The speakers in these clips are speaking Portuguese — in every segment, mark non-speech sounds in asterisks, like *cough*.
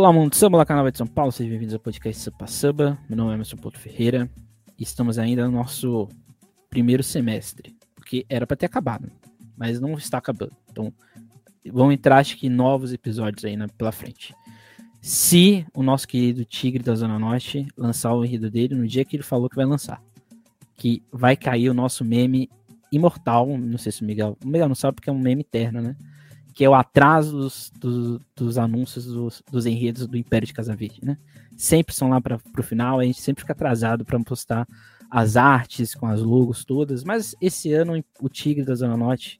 Olá, mundo samba, olá, canal de São Paulo, sejam bem-vindos ao podcast Samba Samba. Meu nome é Emerson Porto Ferreira e estamos ainda no nosso primeiro semestre, porque era para ter acabado, mas não está acabando. Então, vão entrar, acho que, novos episódios aí pela frente. Se o nosso querido Tigre da Zona Norte lançar o enredo dele no dia que ele falou que vai lançar, que vai cair o nosso meme imortal, não sei se o Miguel, o Miguel não sabe porque é um meme eterno, né? Que é o atraso dos, dos, dos anúncios dos, dos, enredos do Império de Casa Verde, né? Sempre são lá para o final, a gente sempre fica atrasado para postar as artes com as logos todas, mas esse ano o Tigre da Zona Norte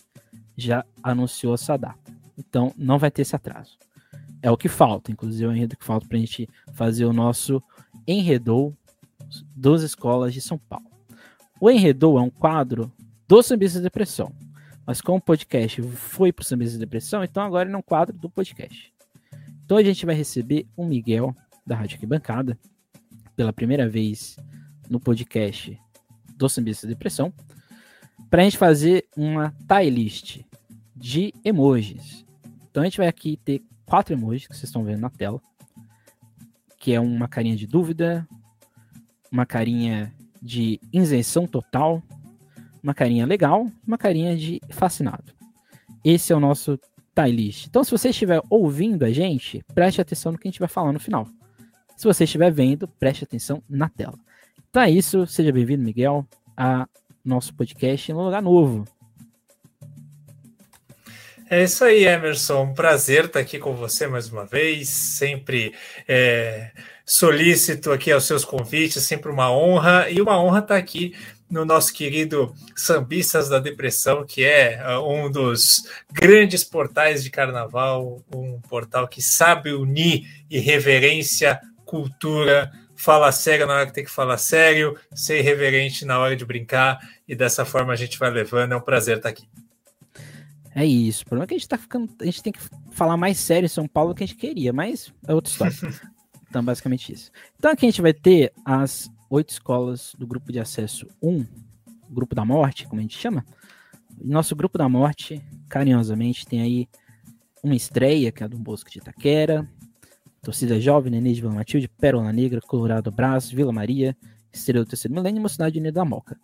já anunciou essa data. Então não vai ter esse atraso. É o que falta, inclusive é o enredo que falta para a gente fazer o nosso Enredou das escolas de São Paulo. O Enredou é um quadro do Sambista de Depressão mas como o podcast foi para o Sambista de Depressão, então agora é um quadro do podcast. Então a gente vai receber o Miguel, da Rádio Arquibancada, pela primeira vez no podcast do Sambista de Depressão, para a gente fazer uma tie list de emojis. Então a gente vai aqui ter quatro emojis que vocês estão vendo na tela, que é uma carinha de dúvida, uma carinha de isenção total, uma carinha legal, uma carinha de fascinado. Esse é o nosso tie list. Então, se você estiver ouvindo a gente, preste atenção no que a gente vai falar no final. Se você estiver vendo, preste atenção na tela. Então é isso, seja bem-vindo, Miguel, a nosso podcast em um lugar novo. É isso aí, Emerson. Um prazer estar aqui com você mais uma vez. Sempre é, solícito aqui aos seus convites, sempre uma honra. E uma honra estar aqui no nosso querido Sambistas da Depressão, que é uh, um dos grandes portais de carnaval, um portal que sabe unir irreverência, cultura, fala sério na hora que tem que falar sério, ser irreverente na hora de brincar, e dessa forma a gente vai levando. É um prazer estar aqui. É isso. O problema é que a gente tá ficando. A gente tem que falar mais sério em São Paulo do que a gente queria, mas é outra história. *laughs* então, basicamente isso. Então aqui a gente vai ter as oito escolas do grupo de acesso 1, grupo da morte, como a gente chama. Nosso grupo da morte, carinhosamente, tem aí uma estreia, que é a do Bosco de Itaquera, Torcida Jovem, Nenê de Vila Matilde, Pérola Negra, Colorado Brás, Vila Maria, Estrela do Terceiro Milênio e Mocidade Unida da Moca.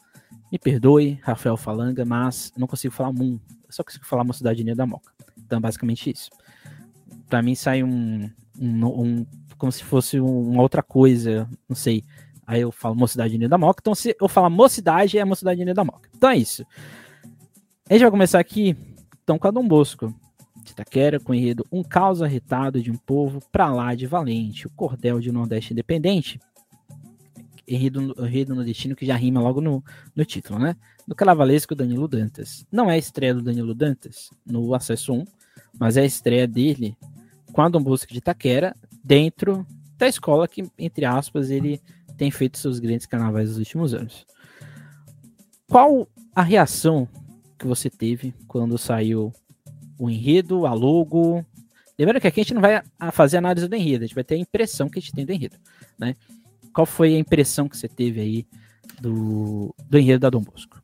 Me perdoe, Rafael Falanga, mas não consigo falar MUM, só consigo falar Mocidade Unida da Moca. Então, basicamente isso. Para mim sai um, um, um, como se fosse uma outra coisa, não sei, Aí eu falo Mocidade da Moca. Então, se eu falar Mocidade, é Mocidade da Moca. Então é isso. A gente vai começar aqui, então, com a Dom Bosco. De Itaquera, com enredo Um Caos Arretado de um Povo pra lá de Valente. O Cordel de Nordeste Independente. Enredo, enredo no destino que já rima logo no, no título, né? Do Calavalesco Danilo Dantas. Não é a estreia do Danilo Dantas no Acesso 1, mas é a estreia dele com a Dom Bosco de Itaquera dentro da escola que, entre aspas, ele tem feito seus grandes carnavais nos últimos anos. Qual a reação que você teve quando saiu o enredo, a logo? Lembrando que aqui a gente não vai fazer análise do enredo, a gente vai ter a impressão que a gente tem do enredo, né? Qual foi a impressão que você teve aí do, do enredo da Dom Bosco?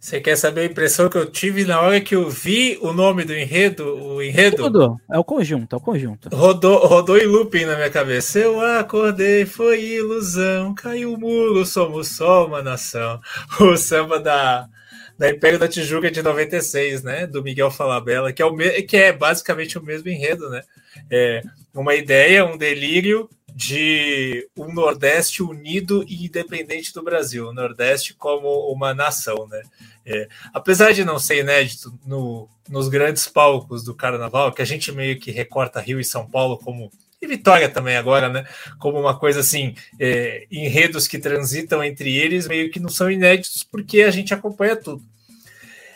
Você quer saber a impressão que eu tive na hora que eu vi o nome do enredo? O enredo? Tudo. É o conjunto, é o conjunto. Rodou, rodou em looping na minha cabeça. Eu acordei, foi ilusão, caiu o muro, somos só uma nação. O samba da, da Império da Tijuca de 96, né? Do Miguel Falabella, que é, o que é basicamente o mesmo enredo, né? É uma ideia, um delírio de um Nordeste unido e independente do Brasil, o Nordeste como uma nação, né? É, apesar de não ser inédito no, nos grandes palcos do Carnaval, que a gente meio que recorta Rio e São Paulo como e Vitória também agora, né? Como uma coisa assim, é, enredos que transitam entre eles meio que não são inéditos porque a gente acompanha tudo.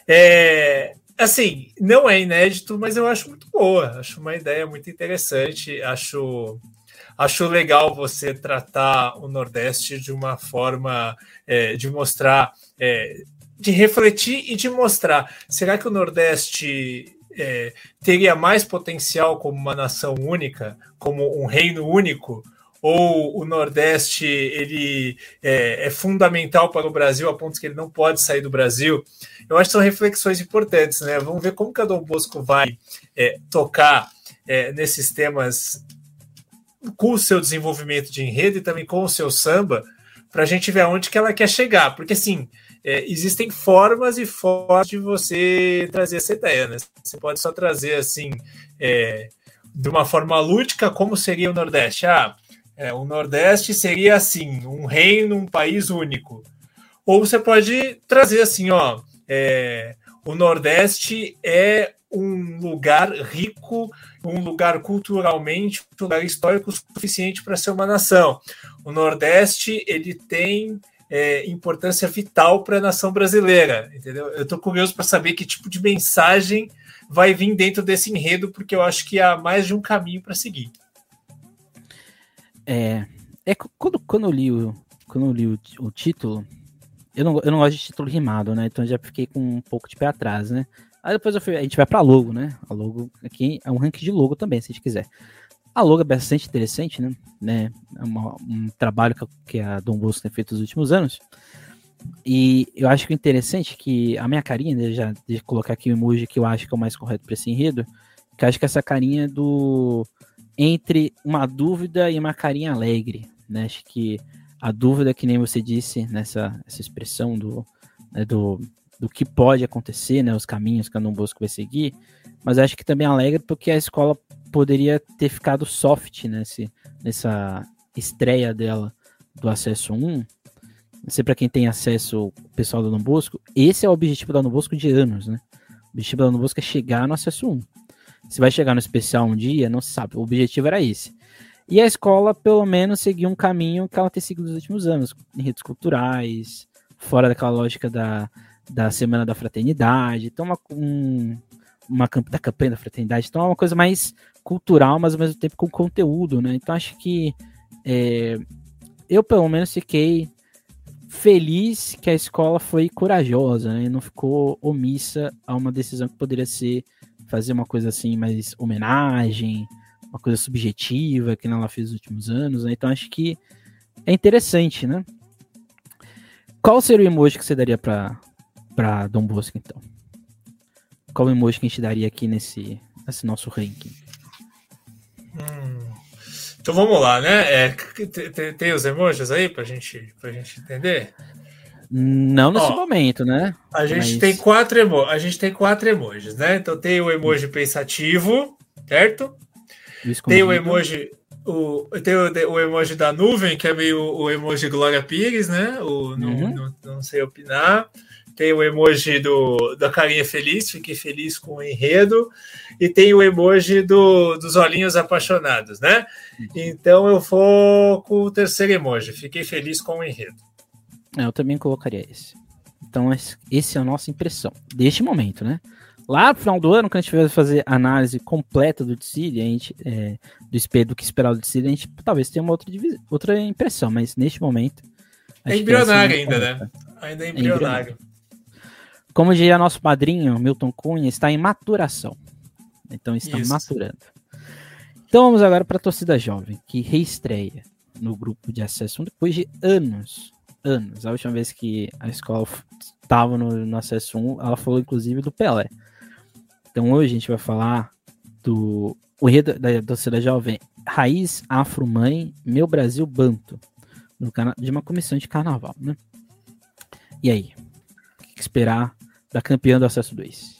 É, assim, não é inédito, mas eu acho muito boa. Acho uma ideia muito interessante. Acho acho legal você tratar o Nordeste de uma forma é, de mostrar, é, de refletir e de mostrar. Será que o Nordeste é, teria mais potencial como uma nação única, como um reino único? Ou o Nordeste ele é, é fundamental para o Brasil a ponto que ele não pode sair do Brasil? Eu acho que são reflexões importantes, né? Vamos ver como que a Dom Bosco vai é, tocar é, nesses temas com o seu desenvolvimento de enredo e também com o seu samba, para a gente ver aonde que ela quer chegar. Porque, assim, é, existem formas e formas de você trazer essa ideia, né? Você pode só trazer, assim, é, de uma forma lúdica, como seria o Nordeste. Ah, é, o Nordeste seria, assim, um reino, um país único. Ou você pode trazer, assim, ó, é, o Nordeste é um lugar rico, um lugar culturalmente, um lugar histórico suficiente para ser uma nação. O Nordeste ele tem é, importância vital para a nação brasileira, entendeu? Eu estou curioso para saber que tipo de mensagem vai vir dentro desse enredo, porque eu acho que há mais de um caminho para seguir. É, é quando, quando eu li o, quando eu li o, o título, eu não, eu não gosto de título rimado, né? Então já fiquei com um pouco de pé atrás, né? Aí depois fui, a gente vai para logo, né? A logo aqui é um ranking de logo também, se a gente quiser. A logo é bastante interessante, né? né? É uma, um trabalho que a Dom Bosco tem feito nos últimos anos. E eu acho que interessante é que a minha carinha, né, já de colocar aqui o emoji que eu acho que é o mais correto para esse enredo, que eu acho que essa carinha é do entre uma dúvida e uma carinha alegre, né? Acho que a dúvida, que nem você disse nessa essa expressão do, né, do do que pode acontecer, né, os caminhos que a Dom Bosco vai seguir, mas acho que também alegra porque a escola poderia ter ficado soft nesse, nessa estreia dela do acesso 1. Não sei para quem tem acesso pessoal da Dom Bosco, esse é o objetivo da Dom Bosco de anos, né? O objetivo da Dom Bosco é chegar no acesso 1. Se vai chegar no especial um dia, não se sabe. O objetivo era esse. E a escola, pelo menos, seguiu um caminho que ela tem seguido nos últimos anos, em redes culturais, fora daquela lógica da, da Semana da Fraternidade, então uma, um, uma da campanha da fraternidade, então é uma coisa mais cultural, mas ao mesmo tempo com conteúdo, né? Então acho que é, eu pelo menos fiquei feliz que a escola foi corajosa, né? E não ficou omissa a uma decisão que poderia ser fazer uma coisa assim mais homenagem, uma coisa subjetiva que ela fez nos últimos anos, né? Então acho que é interessante, né? Qual seria o emoji que você daria para para Dom Bosco, então? Qual emoji que a gente daria aqui nesse, nesse nosso ranking? Hum. Então vamos lá, né? É, tem, tem, os emojis aí pra gente, pra gente entender? Não nesse Ó, momento, né? A gente Mas... tem quatro emo a gente tem quatro emojis, né? Então tem o emoji pensativo, certo? Tem o emoji o, tem o, o, emoji da nuvem, que é meio o emoji Glória Pires, né? O, não, uhum. não, não sei opinar tem o emoji do, da carinha feliz, fiquei feliz com o enredo, e tem o emoji do, dos olhinhos apaixonados, né? Então eu vou com o terceiro emoji, fiquei feliz com o enredo. É, eu também colocaria esse. Então, esse é a nossa impressão deste momento, né? Lá no final do ano, quando a gente vai fazer análise completa do Decide, a gente, é, do espelho do que esperar do Decide, a gente talvez tenha uma outra, outra impressão, mas neste momento. É embrionário ainda, né? Ainda é embrionário. É embrionário. Como diria nosso padrinho, Milton Cunha, está em maturação. Então está Isso. maturando. Então vamos agora para a torcida jovem, que reestreia no grupo de acesso depois de anos. Anos. A última vez que a escola estava no, no acesso 1, ela falou inclusive do Pelé. Então hoje a gente vai falar do o enredo da torcida jovem Raiz Afro Mãe Meu Brasil Banto, no de uma comissão de carnaval, né? E aí? O que esperar da campeã do Acesso 2.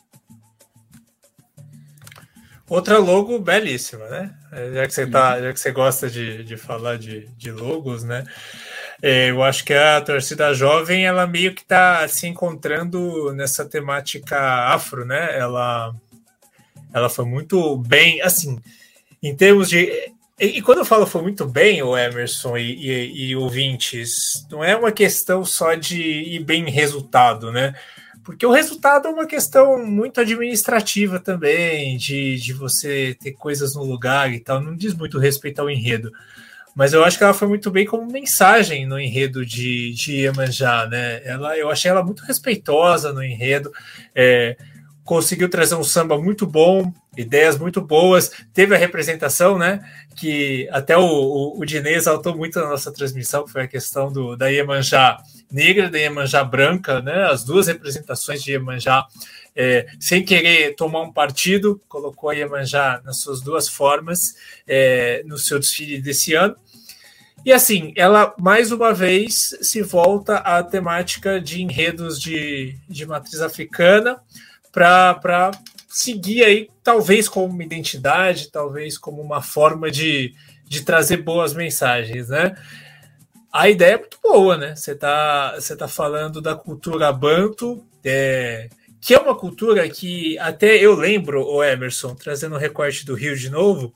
Outra logo belíssima, né? Já que você, tá, já que você gosta de, de falar de, de logos, né? É, eu acho que a torcida jovem, ela meio que está se encontrando nessa temática afro, né? Ela, ela foi muito bem, assim, em termos de. E, e quando eu falo foi muito bem, o Emerson e, e, e ouvintes, não é uma questão só de ir bem resultado, né? Porque o resultado é uma questão muito administrativa também, de, de você ter coisas no lugar e tal, não diz muito respeito ao enredo. Mas eu acho que ela foi muito bem como mensagem no enredo de, de Iemanjá, né? Ela, eu achei ela muito respeitosa no enredo, é, conseguiu trazer um samba muito bom, ideias muito boas, teve a representação, né? Que até o, o, o Dinê exaltou muito na nossa transmissão, que foi a questão do, da Iemanjá negra, da Iemanjá branca, né? As duas representações de Iemanjá é, sem querer tomar um partido, colocou a Iemanjá nas suas duas formas é, no seu desfile desse ano. E assim, ela mais uma vez se volta à temática de enredos de, de matriz africana para seguir aí, talvez como uma identidade, talvez como uma forma de, de trazer boas mensagens, né? A ideia é muito boa, né? Você está você tá falando da cultura banto, é, que é uma cultura que até eu lembro, o Emerson, trazendo o recorte do Rio de novo,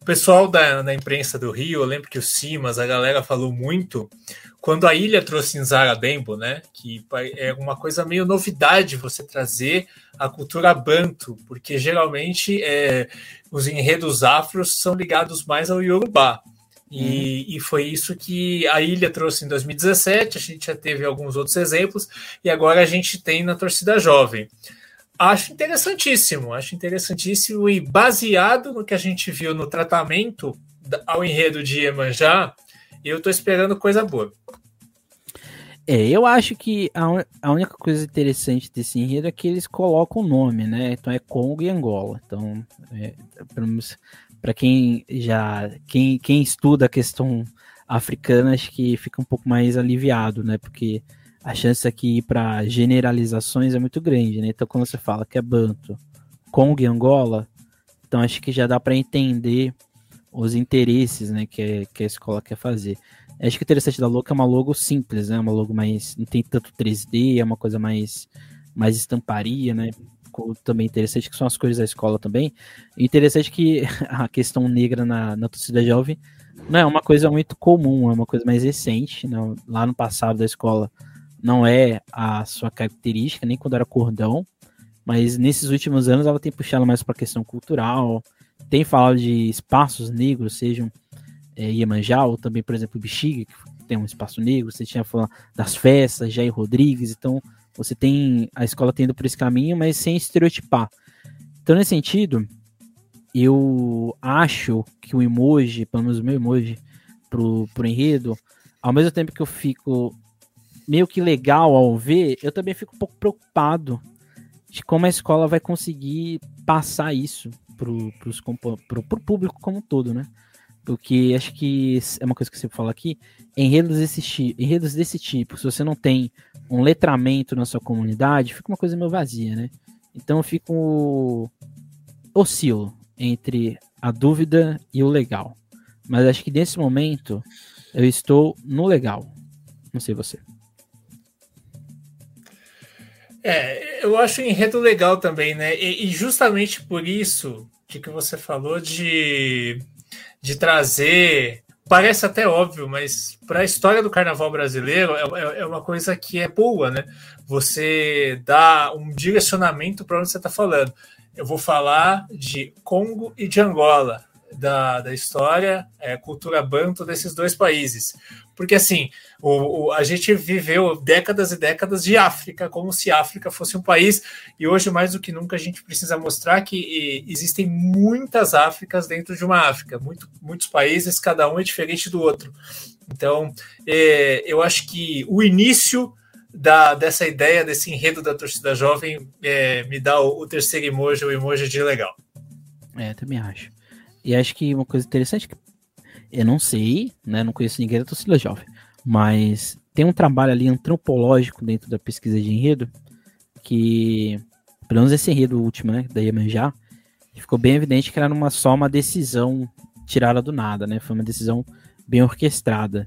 o pessoal da, da imprensa do Rio, eu lembro que o Simas, a galera falou muito quando a ilha trouxe Nzara Bembo, né? Que é uma coisa meio novidade você trazer a cultura banto, porque geralmente é, os enredos afros são ligados mais ao Yorubá. E, uhum. e, foi isso que a ilha trouxe em 2017. A gente já teve alguns outros exemplos, e agora a gente tem na torcida jovem. Acho interessantíssimo, acho interessantíssimo, e baseado no que a gente viu no tratamento ao enredo de Iemanjá, eu estou esperando coisa boa. É, eu acho que a, a única coisa interessante desse enredo é que eles colocam o nome, né? Então é Congo e Angola. Então, é, pelo menos para quem já quem, quem estuda a questão africana, acho que fica um pouco mais aliviado, né? Porque a chance aqui para generalizações é muito grande, né? Então, quando você fala que é Banto, Congo e Angola, então acho que já dá para entender os interesses, né, que, que a escola quer fazer. Acho que o interessante da logo é uma logo simples, né? Uma logo mais não tem tanto 3D, é uma coisa mais mais estamparia, né? Também interessante, que são as cores da escola também. interessante que *laughs* a questão negra na, na torcida jovem não é uma coisa muito comum, é uma coisa mais recente. Não, lá no passado da escola não é a sua característica, nem quando era cordão, mas nesses últimos anos ela tem puxado mais para a questão cultural, tem falado de espaços negros, sejam é, Iemanjá, ou também, por exemplo, Bexiga, que tem um espaço negro, você tinha falado das festas, Jair Rodrigues, então você tem a escola tendo por esse caminho, mas sem estereotipar. Então, nesse sentido, eu acho que o emoji, pelo menos o meu emoji, pro, pro enredo, ao mesmo tempo que eu fico meio que legal ao ver, eu também fico um pouco preocupado de como a escola vai conseguir passar isso pro, pros, pro, pro público como um todo, né? Porque acho que é uma coisa que você fala aqui, enredos desse, enredos desse tipo, se você não tem um letramento na sua comunidade, fica uma coisa meio vazia, né? Então eu fico oscilo entre a dúvida e o legal. Mas acho que nesse momento eu estou no legal. Não sei você. É, eu acho o enredo legal também, né? E, e justamente por isso que você falou de de trazer. Parece até óbvio, mas para a história do carnaval brasileiro é, é, é, uma coisa que é boa, né? Você dá um direcionamento para onde você está falando. Eu vou falar de Congo e de Angola da, da história, é, cultura banto desses dois países. Porque, assim, o, o, a gente viveu décadas e décadas de África, como se África fosse um país, e hoje, mais do que nunca, a gente precisa mostrar que existem muitas Áfricas dentro de uma África, muito, muitos países, cada um é diferente do outro. Então, é, eu acho que o início da, dessa ideia, desse enredo da torcida jovem, é, me dá o, o terceiro emoji, o emoji de legal. É, também acho. E acho que uma coisa interessante que eu não sei, né? Não conheço ninguém da torcida jovem, mas tem um trabalho ali antropológico dentro da pesquisa de enredo que, pelo menos esse enredo último, né, da Iemanjá, ficou bem evidente que era uma, só uma decisão tirada do nada, né? Foi uma decisão bem orquestrada.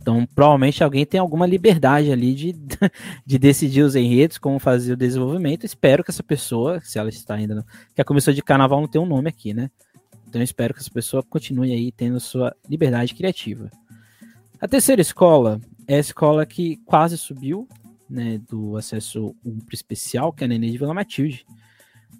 Então, provavelmente alguém tem alguma liberdade ali de, *laughs* de decidir os enredos, como fazer o desenvolvimento. Espero que essa pessoa, se ela está ainda. Que a comissão de carnaval não tem um nome aqui, né? Então espero que essa pessoa continue aí tendo sua liberdade criativa. A terceira escola é a escola que quase subiu, né, do acesso 1 para especial, que é a Nenê de Vila Matilde,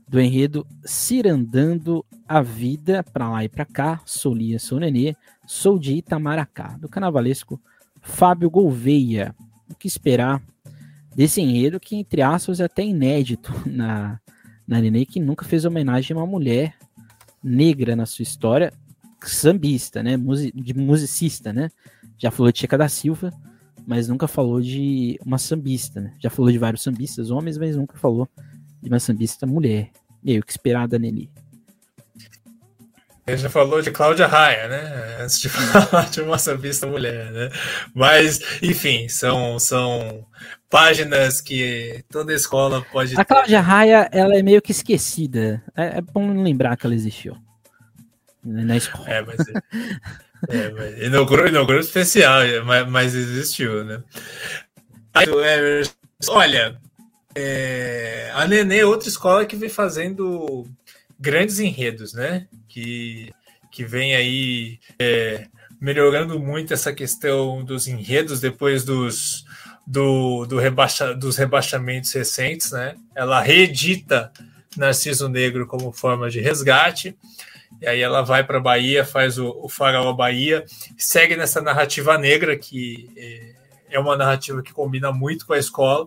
do enredo Cirandando a Vida para lá e para cá, sou Lia, sou Nenê, sou de Itamaracá, do carnavalesco Fábio Gouveia. O que esperar desse enredo que, entre aspas, é até inédito na, na Nenê, que nunca fez homenagem a uma mulher negra na sua história, sambista, né? de musicista, né? Já falou de Checa da Silva, mas nunca falou de uma sambista, né? Já falou de vários sambistas homens, mas nunca falou de uma sambista mulher. E o que esperar da? Ele já falou de Cláudia Raia, né? Antes de *laughs* falar de uma sambista mulher, né? Mas, enfim, são, são páginas que toda escola pode A Cláudia Raia, ela é meio que esquecida. É, é bom lembrar que ela existiu na escola. É, mas... É, mas no grupo, no grupo especial, mas, mas existiu, né? Olha, é, a Nenê é outra escola que vem fazendo grandes enredos, né? Que, que vem aí é, melhorando muito essa questão dos enredos depois dos, do, do rebaixa, dos rebaixamentos recentes, né? Ela reedita Narciso Negro como forma de resgate. E aí ela vai para a Bahia, faz o, o Faraó Bahia, segue nessa narrativa negra, que é, é uma narrativa que combina muito com a escola,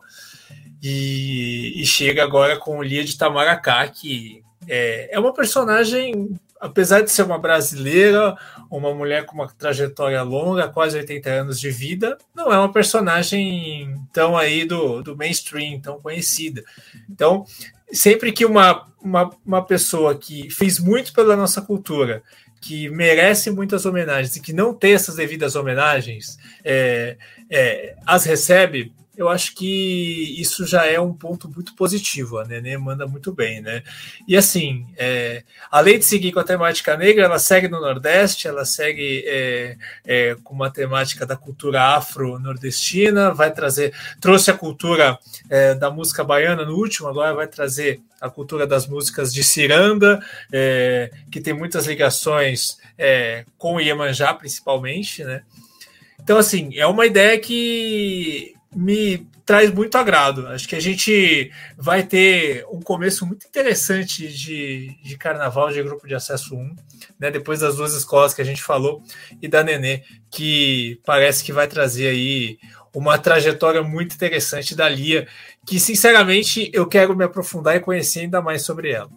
e, e chega agora com Lia de Tamaracá, que é, é uma personagem, apesar de ser uma brasileira, uma mulher com uma trajetória longa, quase 80 anos de vida, não é uma personagem tão aí do, do mainstream, tão conhecida. Então, sempre que uma, uma, uma pessoa que fez muito pela nossa cultura, que merece muitas homenagens e que não tem essas devidas homenagens, é, é, as recebe, eu acho que isso já é um ponto muito positivo. A Nenê manda muito bem, né? E assim, é, além de seguir com a temática negra, ela segue no Nordeste, ela segue é, é, com uma temática da cultura afro-nordestina, vai trazer, trouxe a cultura é, da música baiana no último, agora vai trazer a cultura das músicas de ciranda, é, que tem muitas ligações é, com o Iemanjá, principalmente, né? Então, assim, é uma ideia que me traz muito agrado. Acho que a gente vai ter um começo muito interessante de, de carnaval de grupo de acesso 1, né? Depois das duas escolas que a gente falou e da Nenê, que parece que vai trazer aí uma trajetória muito interessante da Lia, que sinceramente eu quero me aprofundar e conhecer ainda mais sobre ela.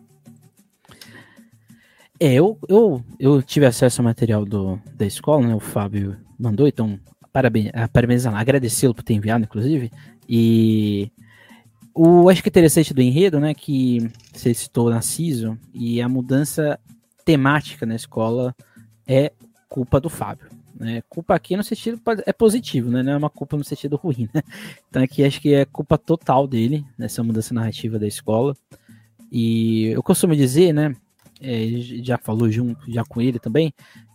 É, eu, eu, eu tive acesso ao material do, da escola, né? O Fábio mandou, então parabéns, ah, agradecê-lo por ter enviado, inclusive. E o acho que interessante do enredo, né, que você citou na CISO, e a mudança temática na escola é culpa do Fábio. Né? Culpa aqui no sentido é positivo, né? Não é uma culpa no sentido ruim, né? *laughs* Então aqui acho que é culpa total dele, nessa mudança narrativa da escola. E eu costumo dizer, né? É, já falou junto já com ele também,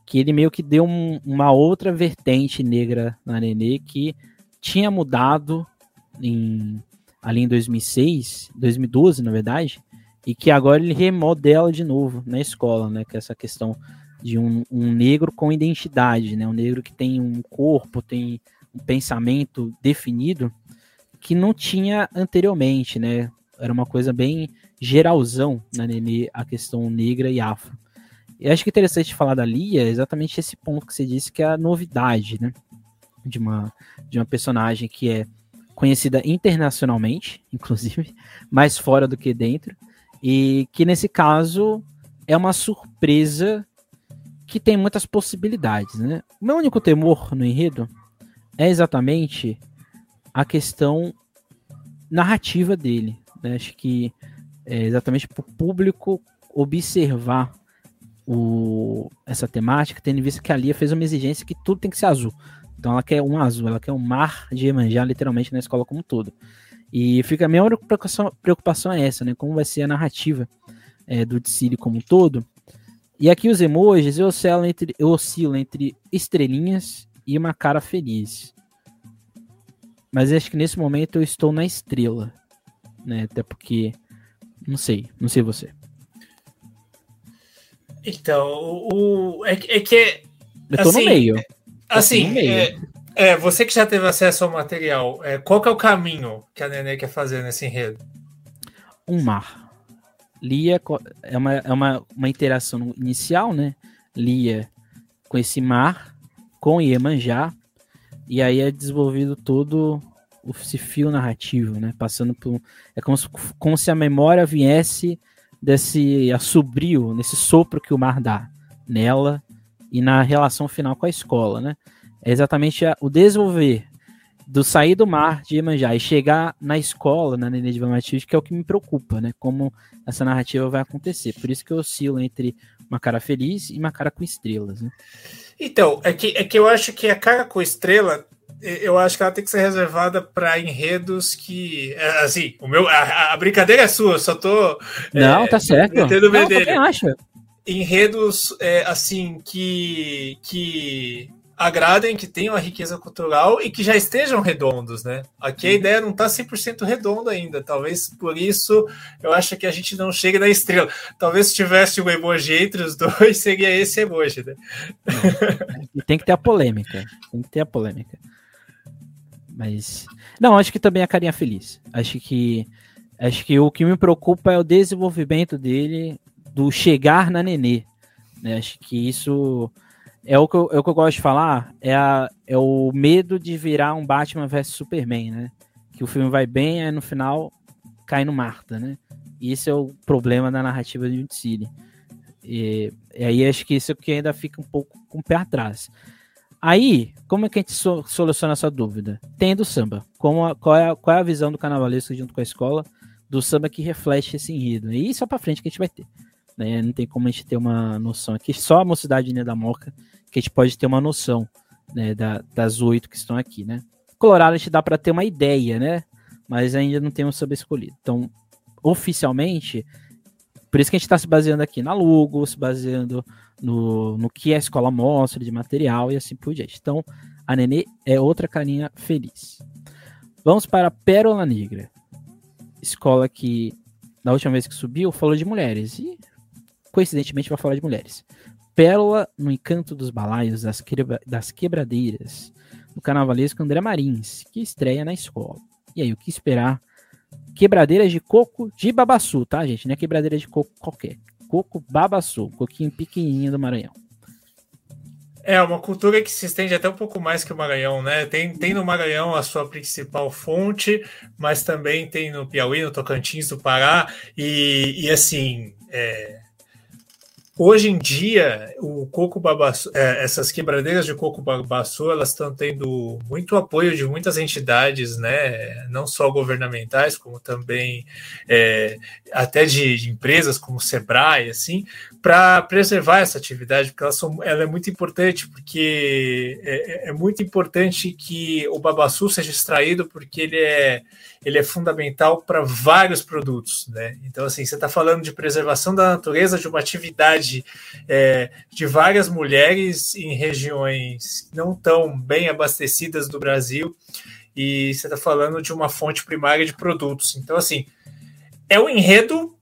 que ele meio que deu um, uma outra vertente negra na Nenê que tinha mudado em, ali em 2006, 2012 na verdade, e que agora ele remodela de novo na escola, né? Que é essa questão de um, um negro com identidade, né? Um negro que tem um corpo, tem um pensamento definido que não tinha anteriormente, né? Era uma coisa bem geralzão na Nenê, a questão negra e afro. E acho que é interessante falar da Lia é exatamente esse ponto que você disse, que é a novidade, né? De uma, de uma personagem que é conhecida internacionalmente, *laughs* inclusive, mais fora do que dentro, e que nesse caso é uma surpresa que tem muitas possibilidades, né? Meu único temor no enredo é exatamente a questão narrativa dele. Né? Acho que é exatamente para o público observar o, essa temática, tendo visto que a Lia fez uma exigência que tudo tem que ser azul. Então ela quer um azul, ela quer um mar de Iemanjá, literalmente, na escola como um todo. E fica a minha preocupação, preocupação é essa, né? Como vai ser a narrativa é, do Dicile como um todo. E aqui os emojis, eu oscilo, entre, eu oscilo entre estrelinhas e uma cara feliz. Mas acho que nesse momento eu estou na estrela. Né? Até porque. Não sei, não sei você. Então, o, é, é que. Eu tô assim, no meio. Assim, no meio. É, é, você que já teve acesso ao material, é, qual que é o caminho que a Nenê quer fazer nesse enredo? Um mar. Lia é uma, é uma, uma interação inicial, né? Lia com esse mar, com Iemanjá, e aí é desenvolvido todo esse fio narrativo, né? Passando por. É como se, como se a memória viesse desse assobrio, nesse sopro que o mar dá nela e na relação final com a escola, né? É exatamente a, o desenvolver do sair do mar de Iemanjá e chegar na escola, na Nenê de Matilde, que é o que me preocupa, né? Como essa narrativa vai acontecer. Por isso que eu oscilo entre uma cara feliz e uma cara com estrelas, né? Então, é que, é que eu acho que a cara com estrela, eu acho que ela tem que ser reservada para enredos que. É, assim, o meu, a, a, brincadeira é sua, só tô. Não, é, tá certo. Não, eu também acho. Enredos, é, assim, que. que agradem, que tenham a riqueza cultural e que já estejam redondos, né? Aqui a ideia não está 100% redonda ainda, talvez por isso eu acho que a gente não chegue na estrela. Talvez se tivesse um emoji entre os *laughs* dois, seria esse emoji, né? E tem que ter a polêmica, tem que ter a polêmica. Mas, não, acho que também a carinha feliz. Acho que, acho que o que me preocupa é o desenvolvimento dele, do chegar na Nenê. Né? Acho que isso é o que eu, é o que eu gosto de falar, é, a, é o medo de virar um Batman vs Superman, né? Que o filme vai bem, aí no final cai no Marta, né? Esse é o problema da narrativa de City. E, e aí acho que isso é que ainda fica um pouco com o pé atrás. Aí, como é que a gente so, soluciona essa dúvida? Tendo samba. Como a, qual, é a, qual é a visão do carnavalesco junto com a escola do samba que reflete esse enredo? E isso é pra frente que a gente vai ter. Né? Não tem como a gente ter uma noção aqui. Só a Mocidade Unida da Moca que a gente pode ter uma noção né, da, das oito que estão aqui, né? Colorado a gente dá para ter uma ideia, né? Mas ainda não tem um sub escolhido. Então, oficialmente, por isso que a gente está se baseando aqui na Lugo, se baseando no, no que a escola mostra de material e assim por diante. Então, a Nenê é outra carinha feliz. Vamos para Pérola Negra. Escola que, na última vez que subiu, falou de mulheres. E, coincidentemente, vai falar de mulheres. Pérola no Encanto dos Balaios das, quebra, das Quebradeiras, do carnavalesco André Marins, que estreia na escola. E aí, o que esperar? Quebradeiras de coco de babaçu, tá, gente? Não é quebradeira de coco qualquer. Coco babaçu, coquinho pequenininho do Maranhão. É uma cultura que se estende até um pouco mais que o Maranhão, né? Tem, tem no Maranhão a sua principal fonte, mas também tem no Piauí, no Tocantins do Pará, e, e assim, é, Hoje em dia, o coco babaçu, é, essas quebradeiras de coco babaçu, elas estão tendo muito apoio de muitas entidades, né? Não só governamentais, como também é, até de, de, empresas como o Sebrae, assim, para preservar essa atividade, porque ela, são, ela, é muito importante, porque é, é, é muito importante que o babaçu seja extraído, porque ele é ele é fundamental para vários produtos, né? Então, assim, você está falando de preservação da natureza, de uma atividade é, de várias mulheres em regiões não tão bem abastecidas do Brasil, e você está falando de uma fonte primária de produtos. Então, assim, é um enredo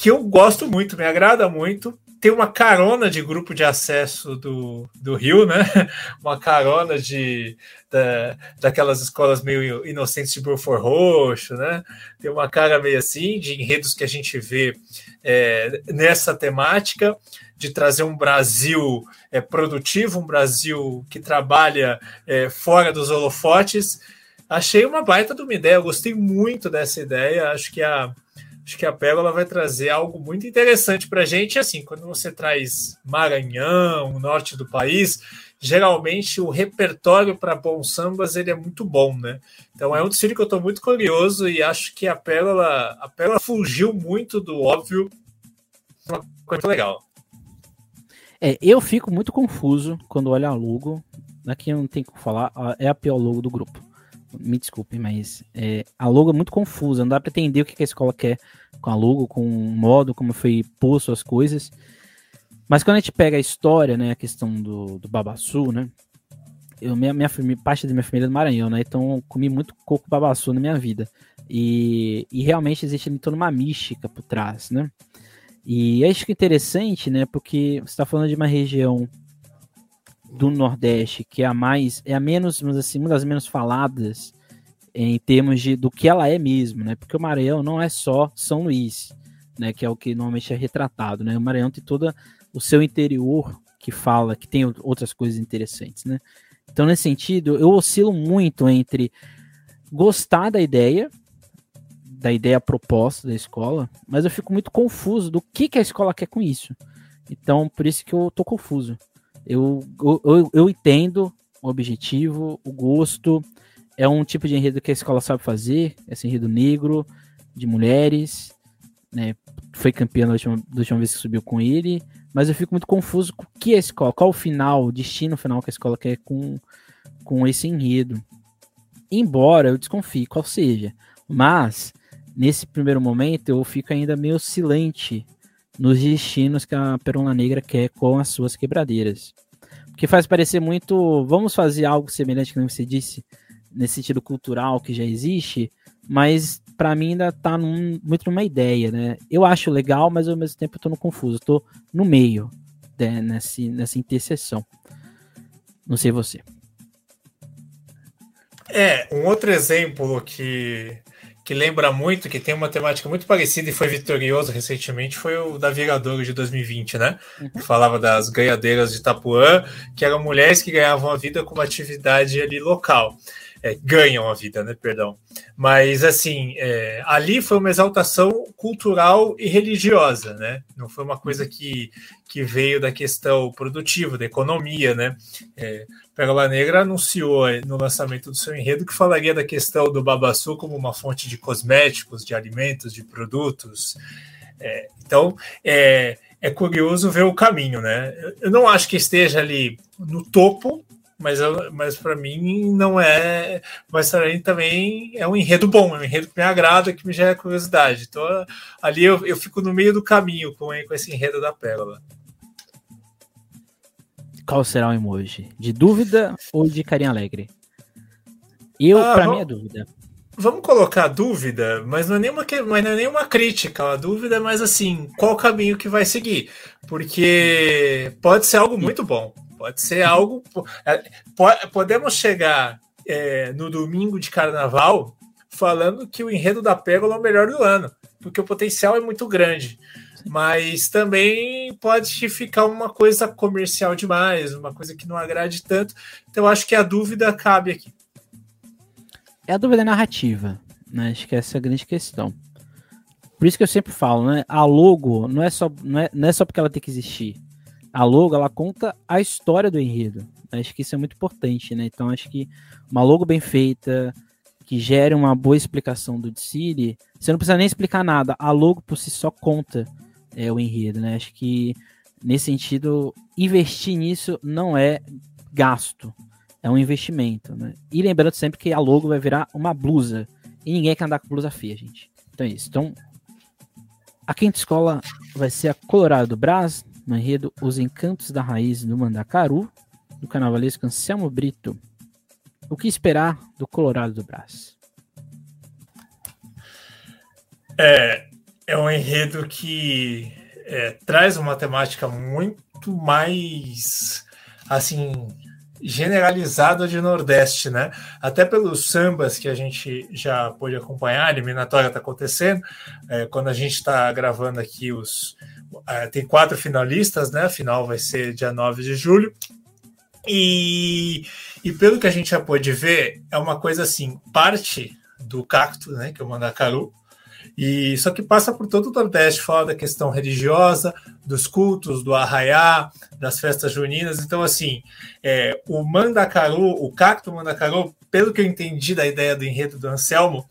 que eu gosto muito, me agrada muito, tem uma carona de grupo de acesso do, do Rio, né? *laughs* Uma carona de da, daquelas escolas meio inocentes de Belfort Roxo, né? Tem uma cara meio assim de enredos que a gente vê é, nessa temática de trazer um Brasil é, produtivo, um Brasil que trabalha é, fora dos holofotes. Achei uma baita de uma ideia, eu gostei muito dessa ideia. Acho que a acho que a Pérola vai trazer algo muito interessante para a gente. Assim, quando você traz Maranhão, norte do país, geralmente o repertório para bons sambas ele é muito bom, né? Então é um desfile que eu estou muito curioso e acho que a Pérola, a Pérola fugiu muito do óbvio. Uma coisa legal. É, eu fico muito confuso quando olho a logo. Aqui não tem o que falar, é a pior logo do grupo me desculpe, mas é, a logo é muito confusa, não dá para entender o que a escola quer com a logo, com o modo como foi posto as coisas. Mas quando a gente pega a história, né, a questão do, do babaçu, né, eu, minha, minha parte da minha família é do Maranhão, né, então comi muito coco babaçu na minha vida. E, e realmente existe ali toda uma mística por trás, né. E acho que é interessante, né, porque você está falando de uma região do Nordeste, que é a mais, é a menos, assim, uma das menos faladas em termos de do que ela é mesmo, né? Porque o Maranhão não é só São Luís, né? Que é o que normalmente é retratado, né? O Maranhão tem todo o seu interior que fala, que tem outras coisas interessantes, né? Então, nesse sentido, eu oscilo muito entre gostar da ideia, da ideia proposta da escola, mas eu fico muito confuso do que, que a escola quer com isso. Então, por isso que eu tô confuso. Eu, eu, eu entendo o objetivo, o gosto, é um tipo de enredo que a escola sabe fazer, esse enredo negro, de mulheres, né? Foi campeã da última, da última vez que subiu com ele, mas eu fico muito confuso com o que a escola, qual o final, o destino final que a escola quer com, com esse enredo. Embora eu desconfie qual seja, mas nesse primeiro momento eu fico ainda meio oscilante nos destinos que a Perola Negra quer com as suas quebradeiras. Porque faz parecer muito, vamos fazer algo semelhante que você disse, nesse sentido cultural que já existe, mas para mim ainda tá num, muito numa ideia, né? Eu acho legal, mas ao mesmo tempo eu tô no confuso, tô no meio né, nessa, nessa interseção. Não sei você. É, um outro exemplo que, que lembra muito, que tem uma temática muito parecida e foi vitorioso recentemente, foi o da Viradouro de 2020, né? Uhum. Que falava das ganhadeiras de Itapuã, que eram mulheres que ganhavam a vida com uma atividade ali local é, ganham a vida, né? Perdão. Mas assim, é, ali foi uma exaltação cultural e religiosa, né? Não foi uma coisa que, que veio da questão produtiva, da economia, né? É, Pérola Negra anunciou no lançamento do seu enredo que falaria da questão do babaçu como uma fonte de cosméticos, de alimentos, de produtos. É, então, é, é curioso ver o caminho, né? Eu não acho que esteja ali no topo mas, mas para mim não é. Mas também, também é um enredo bom, é um enredo que me agrada, que me gera curiosidade. Então ali eu, eu fico no meio do caminho com, com esse enredo da pérola. Qual será o emoji? De dúvida ou de carinha alegre? Eu, ah, para mim, é dúvida. Vamos colocar dúvida, mas não, é nenhuma, mas não é nenhuma crítica. A dúvida é mais assim: qual caminho que vai seguir? Porque pode ser algo muito bom. Pode ser algo. É, podemos chegar é, no domingo de carnaval falando que o enredo da Pérola é o melhor do ano, porque o potencial é muito grande. Mas também pode ficar uma coisa comercial demais, uma coisa que não agrade tanto. Então acho que a dúvida cabe aqui. É a dúvida narrativa, né? Acho que essa é a grande questão. Por isso que eu sempre falo, né? A logo não é só, não é, não é só porque ela tem que existir a logo ela conta a história do enredo. Acho que isso é muito importante, né? Então acho que uma logo bem feita, que gere uma boa explicação do City, você não precisa nem explicar nada. A logo por si só conta é, o enredo, né? Acho que nesse sentido, investir nisso não é gasto, é um investimento, né? E lembrando sempre que a logo vai virar uma blusa. E ninguém quer andar com blusa feia, gente. Então é isso. Então, a quinta escola vai ser a Colorado do Brás, no enredo Os Encantos da Raiz do Mandacaru, do carnavalesco Anselmo Brito. O que esperar do Colorado do Brás? É, é um enredo que é, traz uma temática muito mais assim generalizada de Nordeste, né? Até pelos sambas que a gente já pôde acompanhar, a eliminatória está acontecendo. É, quando a gente está gravando aqui os, é, tem quatro finalistas, né? A final vai ser dia 9 de julho. E, e pelo que a gente já pôde ver, é uma coisa assim, parte do cacto, né? Que é o Mandacaru, e só que passa por todo o Nordeste, fala da questão religiosa, dos cultos, do arraiá, das festas juninas. Então, assim, é, o Mandacaru, o cacto Mandacaru, pelo que eu entendi da ideia do enredo do Anselmo,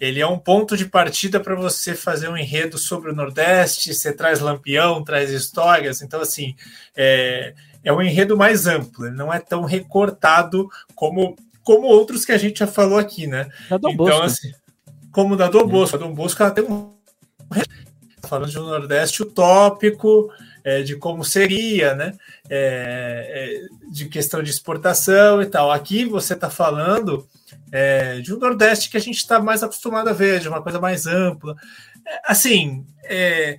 ele é um ponto de partida para você fazer um enredo sobre o Nordeste, você traz lampião, traz histórias, então assim, é, é um enredo mais amplo, ele não é tão recortado como, como outros que a gente já falou aqui, né? então, Bosco. assim, como da Dom Bosco, a Dom Bosco ela tem um falando de um Nordeste utópico, é, de como seria, né? É, é, de questão de exportação e tal. Aqui você está falando é, de um Nordeste que a gente está mais acostumado a ver, de uma coisa mais ampla. É, assim, é,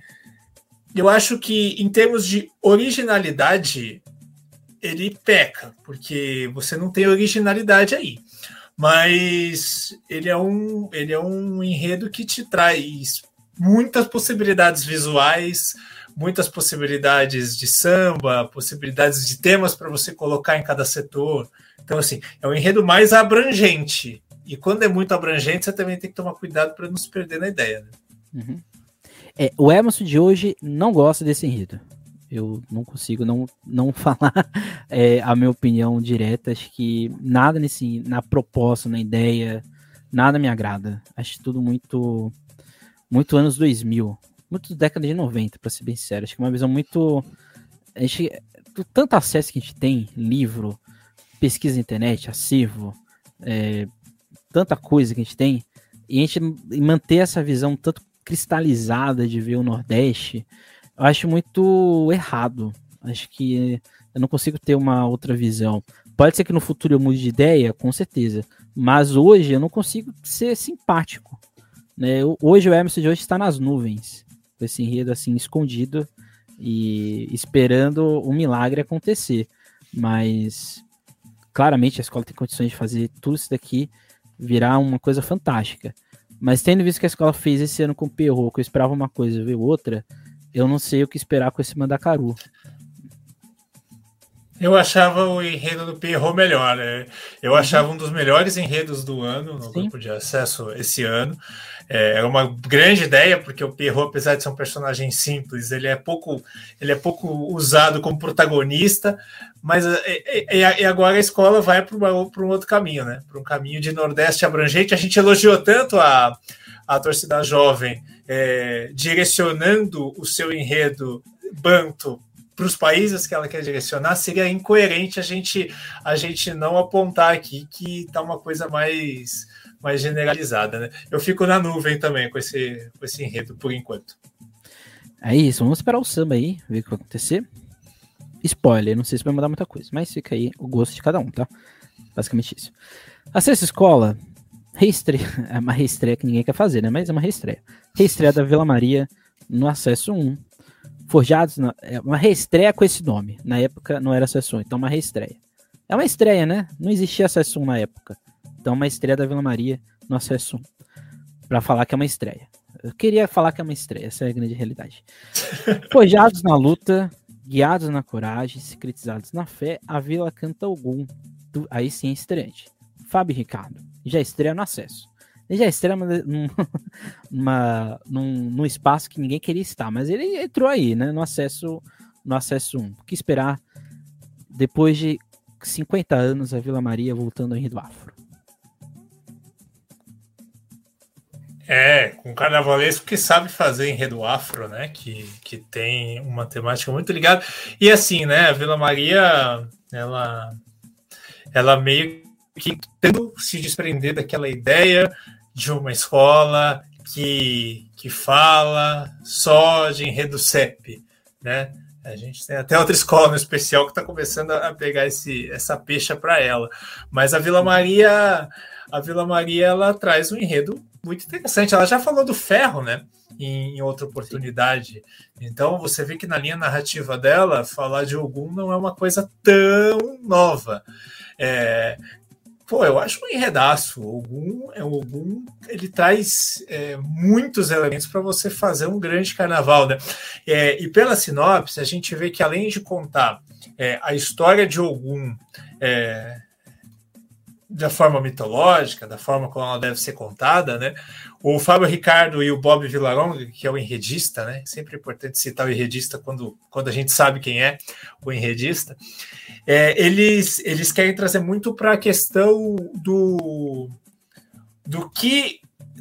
eu acho que em termos de originalidade, ele peca, porque você não tem originalidade aí. Mas ele é um, ele é um enredo que te traz muitas possibilidades visuais, muitas possibilidades de samba, possibilidades de temas para você colocar em cada setor. Então, assim, é um enredo mais abrangente. E quando é muito abrangente, você também tem que tomar cuidado para não se perder na ideia. Né? Uhum. É, o Emerson de hoje não gosta desse enredo. Eu não consigo não, não *laughs* falar é, a minha opinião direta. Acho que nada nesse, na proposta, na ideia, nada me agrada. Acho tudo muito, muito anos 2000, muito década de 90, para ser bem sincero. Acho que é uma visão muito. A gente, tanto acesso que a gente tem, livro, pesquisa na internet, acervo, é, tanta coisa que a gente tem, e a gente manter essa visão tanto cristalizada de ver o Nordeste, eu acho muito errado. Acho que eu não consigo ter uma outra visão. Pode ser que no futuro eu mude de ideia, com certeza. Mas hoje eu não consigo ser simpático. Né? Hoje o Emerson de hoje está nas nuvens. Esse enredo assim escondido e esperando o milagre acontecer. Mas claramente a escola tem condições de fazer tudo isso daqui virar uma coisa fantástica. Mas tendo visto que a escola fez esse ano com o Perro, que eu esperava uma coisa e veio outra, eu não sei o que esperar com esse Mandacaru. Eu achava o enredo do Pierrot melhor. Né? Eu uhum. achava um dos melhores enredos do ano no Sim. grupo de acesso esse ano. É, era uma grande ideia, porque o Pierrot, apesar de ser um personagem simples, ele é pouco, ele é pouco usado como protagonista, mas é, é, é, e agora a escola vai para um outro caminho, né? Para um caminho de Nordeste abrangente. A gente elogiou tanto a, a torcida jovem é, direcionando o seu enredo banto para os países que ela quer direcionar, seria incoerente a gente a gente não apontar aqui que está uma coisa mais mais generalizada, né? Eu fico na nuvem também com esse com esse enredo por enquanto. É isso, vamos esperar o samba aí, ver o que vai acontecer. Spoiler, não sei se vai mudar muita coisa, mas fica aí o gosto de cada um, tá? Basicamente isso. A sexta escola, reestreia, *laughs* é uma reestreia que ninguém quer fazer, né? Mas é uma reestreia. Reestreia da Vila Maria no acesso 1, Forjados, na, é uma reestreia com esse nome. Na época não era 1, então uma reestreia. É uma estreia, né? Não existia 1 na época. Então uma estreia da Vila Maria no 1. Pra falar que é uma estreia. Eu queria falar que é uma estreia, essa é a grande realidade. *laughs* Forjados na luta, guiados na coragem, secretizados na fé, a Vila canta algum. Aí sim é estreante. Fábio Ricardo, já estreia no acesso. Ele já estreia *laughs* num, num, num, espaço que ninguém queria estar, mas ele entrou aí, né? No acesso, no acesso 1. O que esperar depois de 50 anos a Vila Maria voltando ao Rio Afro? É, com carnavalesco que sabe fazer enredo afro, né? Que, que tem uma temática muito ligada. E assim, né? A Vila Maria, ela, ela meio que tendo se desprender daquela ideia de uma escola que, que fala só de enredo CEP, né? A gente tem até outra escola no especial que está começando a pegar esse, essa pecha para ela. Mas a Vila Maria, a Vila Maria, ela traz um enredo muito interessante. Ela já falou do ferro, né? Em outra oportunidade. Então você vê que na linha narrativa dela, falar de Ogum não é uma coisa tão nova. É, Pô, eu acho um enredaço. O Ogum, é, o Ogum ele traz é, muitos elementos para você fazer um grande carnaval. Né? É, e pela sinopse, a gente vê que além de contar é, a história de Ogum é, da forma mitológica, da forma como ela deve ser contada, né? O Fábio Ricardo e o Bob Villaronga, que é o enredista, né? Sempre é importante citar o enredista quando, quando a gente sabe quem é o enredista. É, eles, eles querem trazer muito para a questão do, do que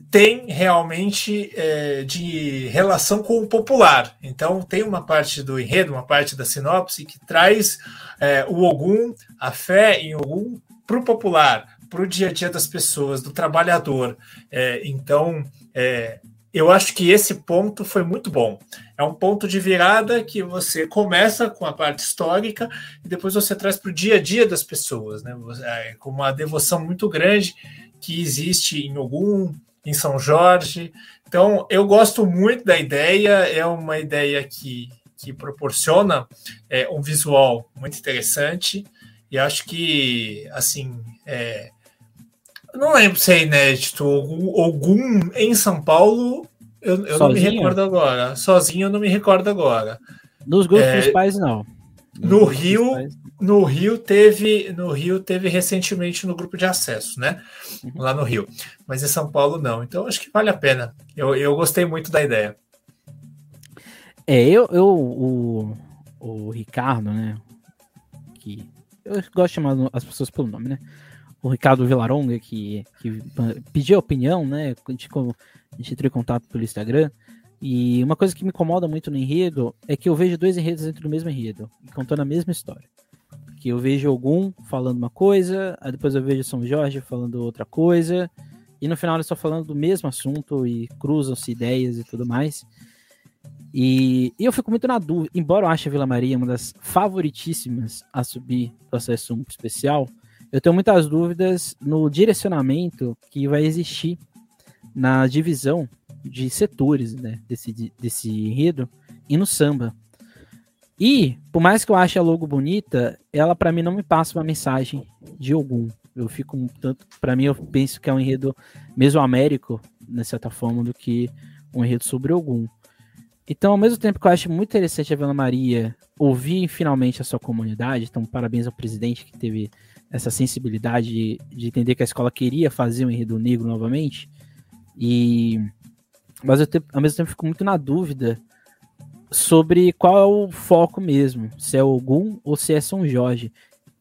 tem realmente é, de relação com o popular. Então, tem uma parte do enredo, uma parte da sinopse que traz é, o Ogum, a fé em Ogum, para o popular, para o dia a dia das pessoas, do trabalhador. É, então, é, eu acho que esse ponto foi muito bom. É um ponto de virada que você começa com a parte histórica e depois você traz para o dia a dia das pessoas, né? É, com uma devoção muito grande que existe em Ogum, em São Jorge. Então, eu gosto muito da ideia, é uma ideia que, que proporciona é, um visual muito interessante. E acho que, assim, é, não lembro se é inédito. Algum em São Paulo, eu, eu não me recordo agora. Sozinho eu não me recordo agora. Nos grupos é, principais, não. Nos no Rio, no Rio teve, no Rio teve recentemente no grupo de acesso, né? Uhum. Lá no Rio. Mas em São Paulo não. Então acho que vale a pena. Eu, eu gostei muito da ideia. É, eu, eu o, o Ricardo, né? Que eu gosto de chamar as pessoas pelo nome, né? O Ricardo Vilaronga, que, que pediu opinião, né? A gente, a gente entrou em contato pelo Instagram. E uma coisa que me incomoda muito no enredo é que eu vejo dois enredos dentro do mesmo enredo, contando a mesma história. Que eu vejo algum falando uma coisa, aí depois eu vejo São Jorge falando outra coisa, e no final eles estão falando do mesmo assunto e cruzam-se ideias e tudo mais. E, e, eu fico muito na dúvida, embora eu ache a Vila Maria uma das favoritíssimas a subir do acesso 1 especial, eu tenho muitas dúvidas no direcionamento que vai existir na divisão de setores né, desse, desse enredo e no samba. E, por mais que eu ache a logo bonita, ela para mim não me passa uma mensagem de algum. Eu fico um tanto. para mim, eu penso que é um enredo mesoamérico, de certa forma, do que um enredo sobre algum. Então, ao mesmo tempo que eu acho muito interessante a Vila Maria ouvir finalmente a sua comunidade, então parabéns ao presidente que teve essa sensibilidade de, de entender que a escola queria fazer um enredo negro novamente, e mas eu te, ao mesmo tempo fico muito na dúvida sobre qual é o foco mesmo, se é Ogum ou se é São Jorge.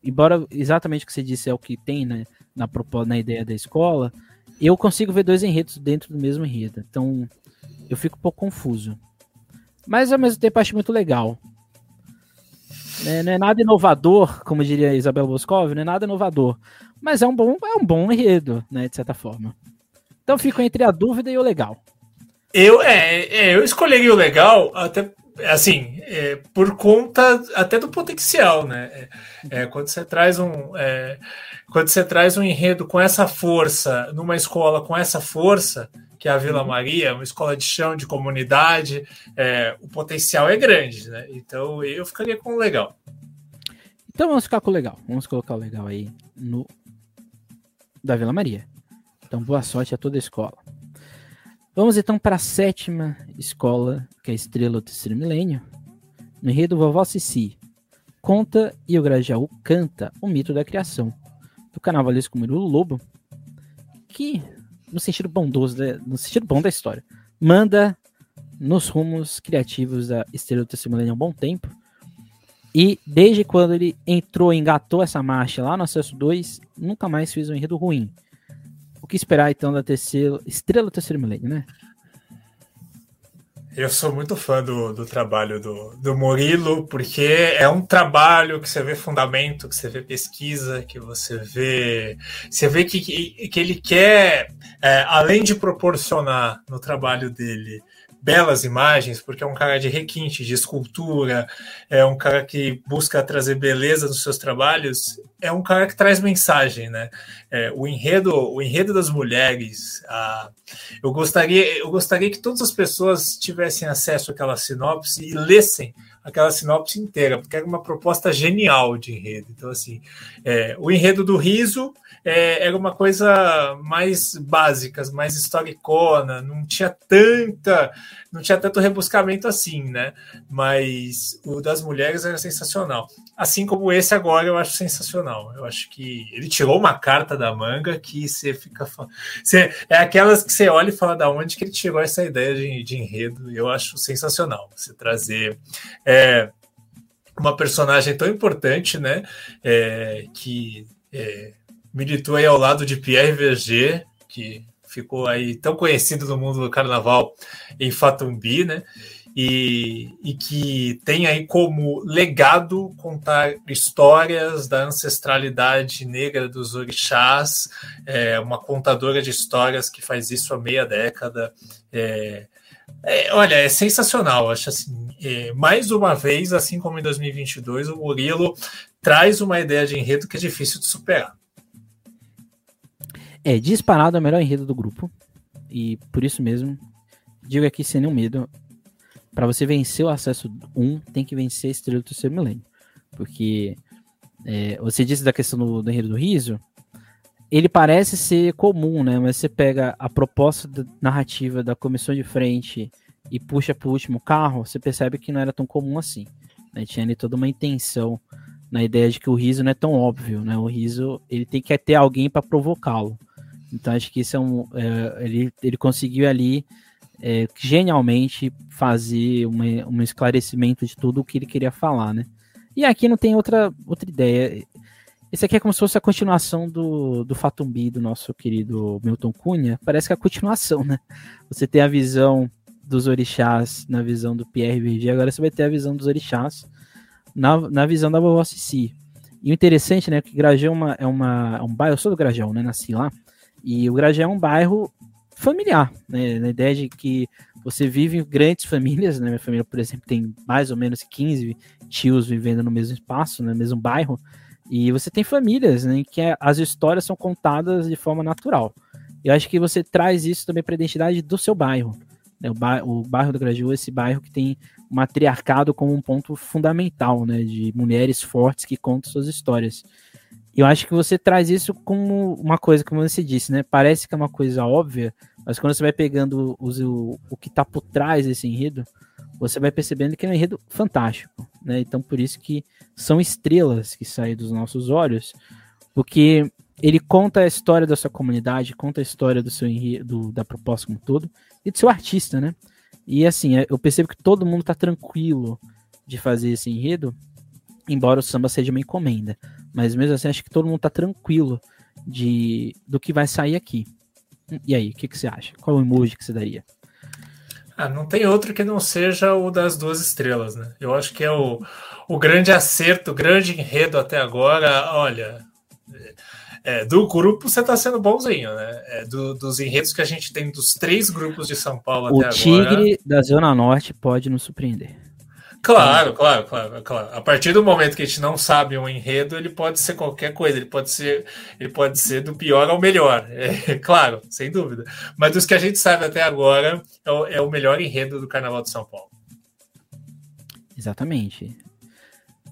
Embora exatamente o que você disse é o que tem né, na, na ideia da escola, eu consigo ver dois enredos dentro do mesmo enredo. Então eu fico um pouco confuso. Mas ao mesmo tempo acho muito legal. É, não é nada inovador, como diria Isabel Boscov, não é nada inovador. Mas é um bom, é um bom enredo, né, de certa forma. Então fico entre a dúvida e o legal. Eu, é, é eu escolheria o legal até assim, é, por conta até do potencial, né? É, é quando você traz um é, quando você traz um enredo com essa força numa escola com essa força que é a Vila uhum. Maria, uma escola de chão de comunidade, é, o potencial é grande, né? Então eu ficaria com o legal. Então vamos ficar com o legal. Vamos colocar o legal aí no da Vila Maria. Então, boa sorte a toda a escola. Vamos então para a sétima escola, que é a Estrela do Terceiro Milênio. No enredo Vovó Cici, conta e o Grajaú canta o mito da criação, do carnavalesco Murilo Lobo, que, no sentido bondoso, no sentido bom da história, manda nos rumos criativos da Estrela do Terceiro Milênio há um bom tempo, e desde quando ele entrou engatou essa marcha lá no Acesso 2, nunca mais fez um enredo ruim. O que esperar então da terceira estrela do terceiro milênio, né? Eu sou muito fã do, do trabalho do, do Murilo, porque é um trabalho que você vê fundamento, que você vê pesquisa, que você vê. Você vê que, que ele quer, é, além de proporcionar no trabalho dele belas imagens, porque é um cara de requinte, de escultura, é um cara que busca trazer beleza nos seus trabalhos, é um cara que traz mensagem, né? É, o enredo, o enredo das mulheres. A, eu gostaria, eu gostaria que todas as pessoas tivessem acesso àquela sinopse e lessem aquela sinopse inteira, porque era uma proposta genial de enredo. Então, assim, é, o enredo do riso é, era uma coisa mais básica, mais historicona, não tinha tanta, não tinha tanto rebuscamento assim, né? Mas o das mulheres era sensacional. Assim como esse agora eu acho sensacional. Eu acho que ele tirou uma carta da manga que você fica. Você, é aquelas que você olha e fala da onde que ele tirou essa ideia de, de enredo. Eu acho sensacional você trazer. É, uma personagem tão importante, né? É, que é, militou aí ao lado de Pierre Verger, que ficou aí tão conhecido no mundo do carnaval em Fatumbi, né? E, e, que tem aí como legado contar histórias da ancestralidade negra dos orixás, é uma contadora de histórias que faz isso há meia década. É, é, olha, é sensacional. Acho assim, é, mais uma vez, assim como em 2022, o Murilo traz uma ideia de enredo que é difícil de superar. É disparado é o melhor enredo do grupo. E por isso mesmo, digo aqui sem nenhum medo, para você vencer o acesso 1, tem que vencer a estrela do terceiro milênio. Porque é, você disse da questão do, do enredo do riso, ele parece ser comum, né? Mas você pega a proposta narrativa da comissão de frente e puxa para o último carro, você percebe que não era tão comum assim. Né? Tinha ali toda uma intenção na ideia de que o riso não é tão óbvio, né? O riso ele tem que ter alguém para provocá-lo. Então acho que isso é um. É, ele, ele conseguiu ali é, genialmente fazer uma, um esclarecimento de tudo o que ele queria falar, né? E aqui não tem outra, outra ideia. Esse aqui é como se fosse a continuação do, do Fatumbi, do nosso querido Milton Cunha. Parece que é a continuação, né? Você tem a visão dos orixás na visão do Pierre Verger, agora você vai ter a visão dos orixás na, na visão da vovó Cici. E o interessante, né, que Grajão é, uma, é, uma, é um bairro, eu sou do Grajão, né, nasci lá, e o Grajão é um bairro familiar, né, na ideia de que você vive em grandes famílias, né, minha família, por exemplo, tem mais ou menos 15 tios vivendo no mesmo espaço, né, no mesmo bairro, e você tem famílias, né, que é, as histórias são contadas de forma natural. Eu acho que você traz isso também para a identidade do seu bairro. Né, o bairro do Grajaú é esse bairro que tem o matriarcado como um ponto fundamental, né, de mulheres fortes que contam suas histórias. E eu acho que você traz isso como uma coisa, como você disse, né, parece que é uma coisa óbvia, mas quando você vai pegando o, o, o que está por trás desse enredo, você vai percebendo que é um enredo fantástico, né? Então por isso que são estrelas que saem dos nossos olhos, porque ele conta a história da sua comunidade, conta a história do seu enredo, da proposta como todo e do seu artista, né? E assim, é, eu percebo que todo mundo tá tranquilo de fazer esse enredo, embora o samba seja uma encomenda. Mas mesmo assim, acho que todo mundo tá tranquilo de do que vai sair aqui. E aí, o que, que você acha? Qual o emoji que você daria? Ah, não tem outro que não seja o das duas estrelas, né? Eu acho que é o, o grande acerto, o grande enredo até agora. Olha, é, do grupo você está sendo bonzinho, né? É, do, dos enredos que a gente tem dos três grupos de São Paulo o até agora. O Tigre da Zona Norte pode nos surpreender. Claro, claro, claro, claro. A partir do momento que a gente não sabe um enredo, ele pode ser qualquer coisa, ele pode ser, ele pode ser do pior ao melhor. *laughs* É, claro, sem dúvida. Mas dos que a gente sabe até agora, é o, é o melhor enredo do Carnaval de São Paulo. Exatamente.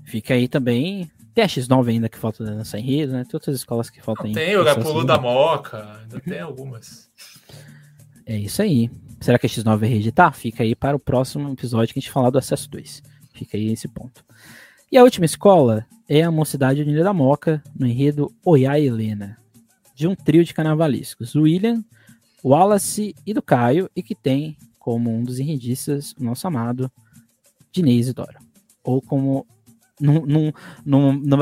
Fica aí também tem a X9 ainda que falta nessa enredo, né? Tem outras escolas que faltam ainda. Tem o Gapulo da Moca, ainda tem algumas. É isso aí. Será que a X9 vai? Fica aí para o próximo episódio que a gente falar do Acesso 2. Fica aí esse ponto. E a última escola é a Mocidade Unida da Moca, no enredo Oiá Helena, de um trio de carnavalescos, o William, Wallace e do Caio, e que tem como um dos enredistas o nosso amado Dinei Isidoro. Ou como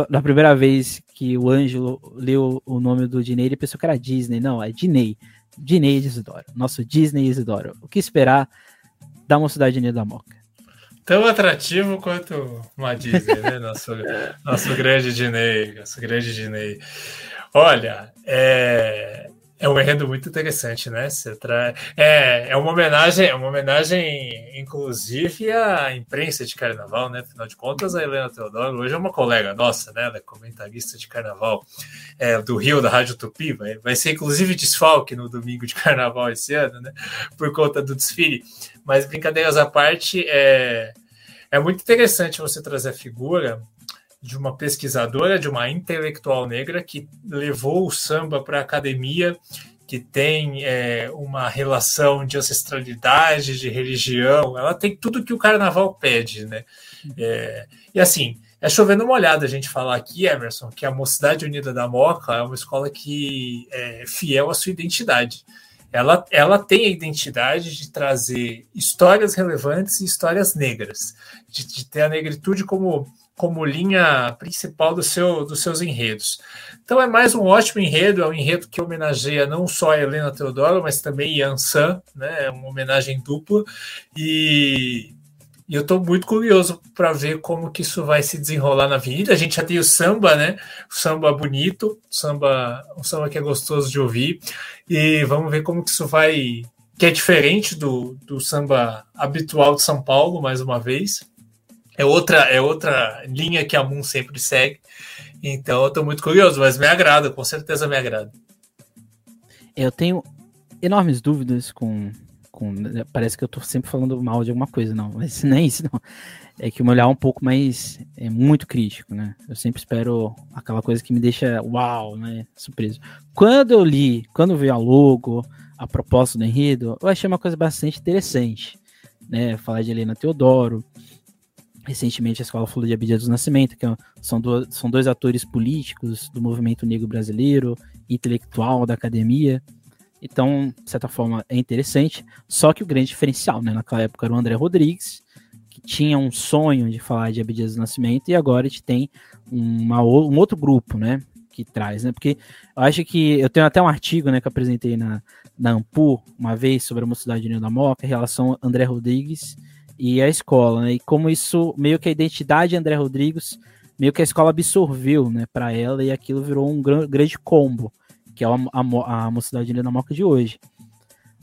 na primeira vez que o Ângelo leu o nome do Dinei, ele pensou que era Disney. Não, é Dinei. Dinei Isidoro. Nosso Disney Isidoro. O que esperar da Mocidade Unida da Moca? Tão atrativo quanto uma Disney, né? *laughs* Nosso, nosso grande Dinei. Nosso grande Dinei. Olha, é, é um enredo muito interessante, né? Você tra... é, é uma homenagem, é uma homenagem, inclusive, à imprensa de carnaval, né? Afinal de contas, a Helena Teodoro hoje é uma colega nossa, né? Ela é comentarista de carnaval é, do Rio, da Rádio Tupi. Vai, vai ser, inclusive, desfalque no domingo de *laughs* carnaval esse ano, né? Por conta do desfile. Mas, brincadeiras à parte, é, é muito interessante você trazer a figura de uma pesquisadora, de uma intelectual negra que levou o samba para a academia, que tem é, uma relação de ancestralidade, de religião, ela tem tudo que o carnaval pede, né? É, e assim, é chovendo uma olhada a gente falar aqui, Emerson, que a Mocidade Unida da Moca é uma escola que é fiel à sua identidade. Ela, ela tem a identidade de trazer histórias relevantes e histórias negras, de, de ter a negritude como como linha principal do seu, dos seus enredos. Então é mais um ótimo enredo, é um enredo que homenageia não só a Helena Teodoro, mas também Yansan, né? É uma homenagem dupla. E, e eu estou muito curioso para ver como que isso vai se desenrolar na avenida. A gente já tem o samba, né? O samba bonito, o samba, um samba que é gostoso de ouvir. E vamos ver como que isso vai. Que é diferente do, do samba habitual de São Paulo, mais uma vez é outra, é outra linha que a Moon sempre segue. Então eu estou muito curioso, mas me agrada, com certeza me agrada. Eu tenho enormes dúvidas com. com parece que eu estou sempre falando mal de alguma coisa, não, mas *laughs* não é isso, não. É que o meu olhar é um pouco mais. é muito crítico, né? Eu sempre espero aquela coisa que me deixa uau, né? Surpreso. Quando eu li, quando vi a logo, a proposta do enredo, eu achei uma coisa bastante interessante, né? Falar de Helena Teodoro, Recentemente a escola falou de Abdias do Nascimento, que é são, do, são dois atores políticos do movimento negro brasileiro, intelectual da academia. Então, de certa forma, é interessante. Só que o grande diferencial, né? Naquela época era o André Rodrigues, que tinha um sonho de falar de Abdias do Nascimento, e agora a gente tem uma, um outro grupo, né? Que traz, né? Porque eu acho que eu tenho até um artigo, né, que eu apresentei na, na Ampu uma vez sobre a mocidade de da Moca, em relação a André Rodrigues e a escola, né? E como isso, meio que a identidade de André Rodrigues, meio que a escola absorveu, né, para ela, e aquilo virou um grande combo que é a, a, a Mocidade da Moca de hoje.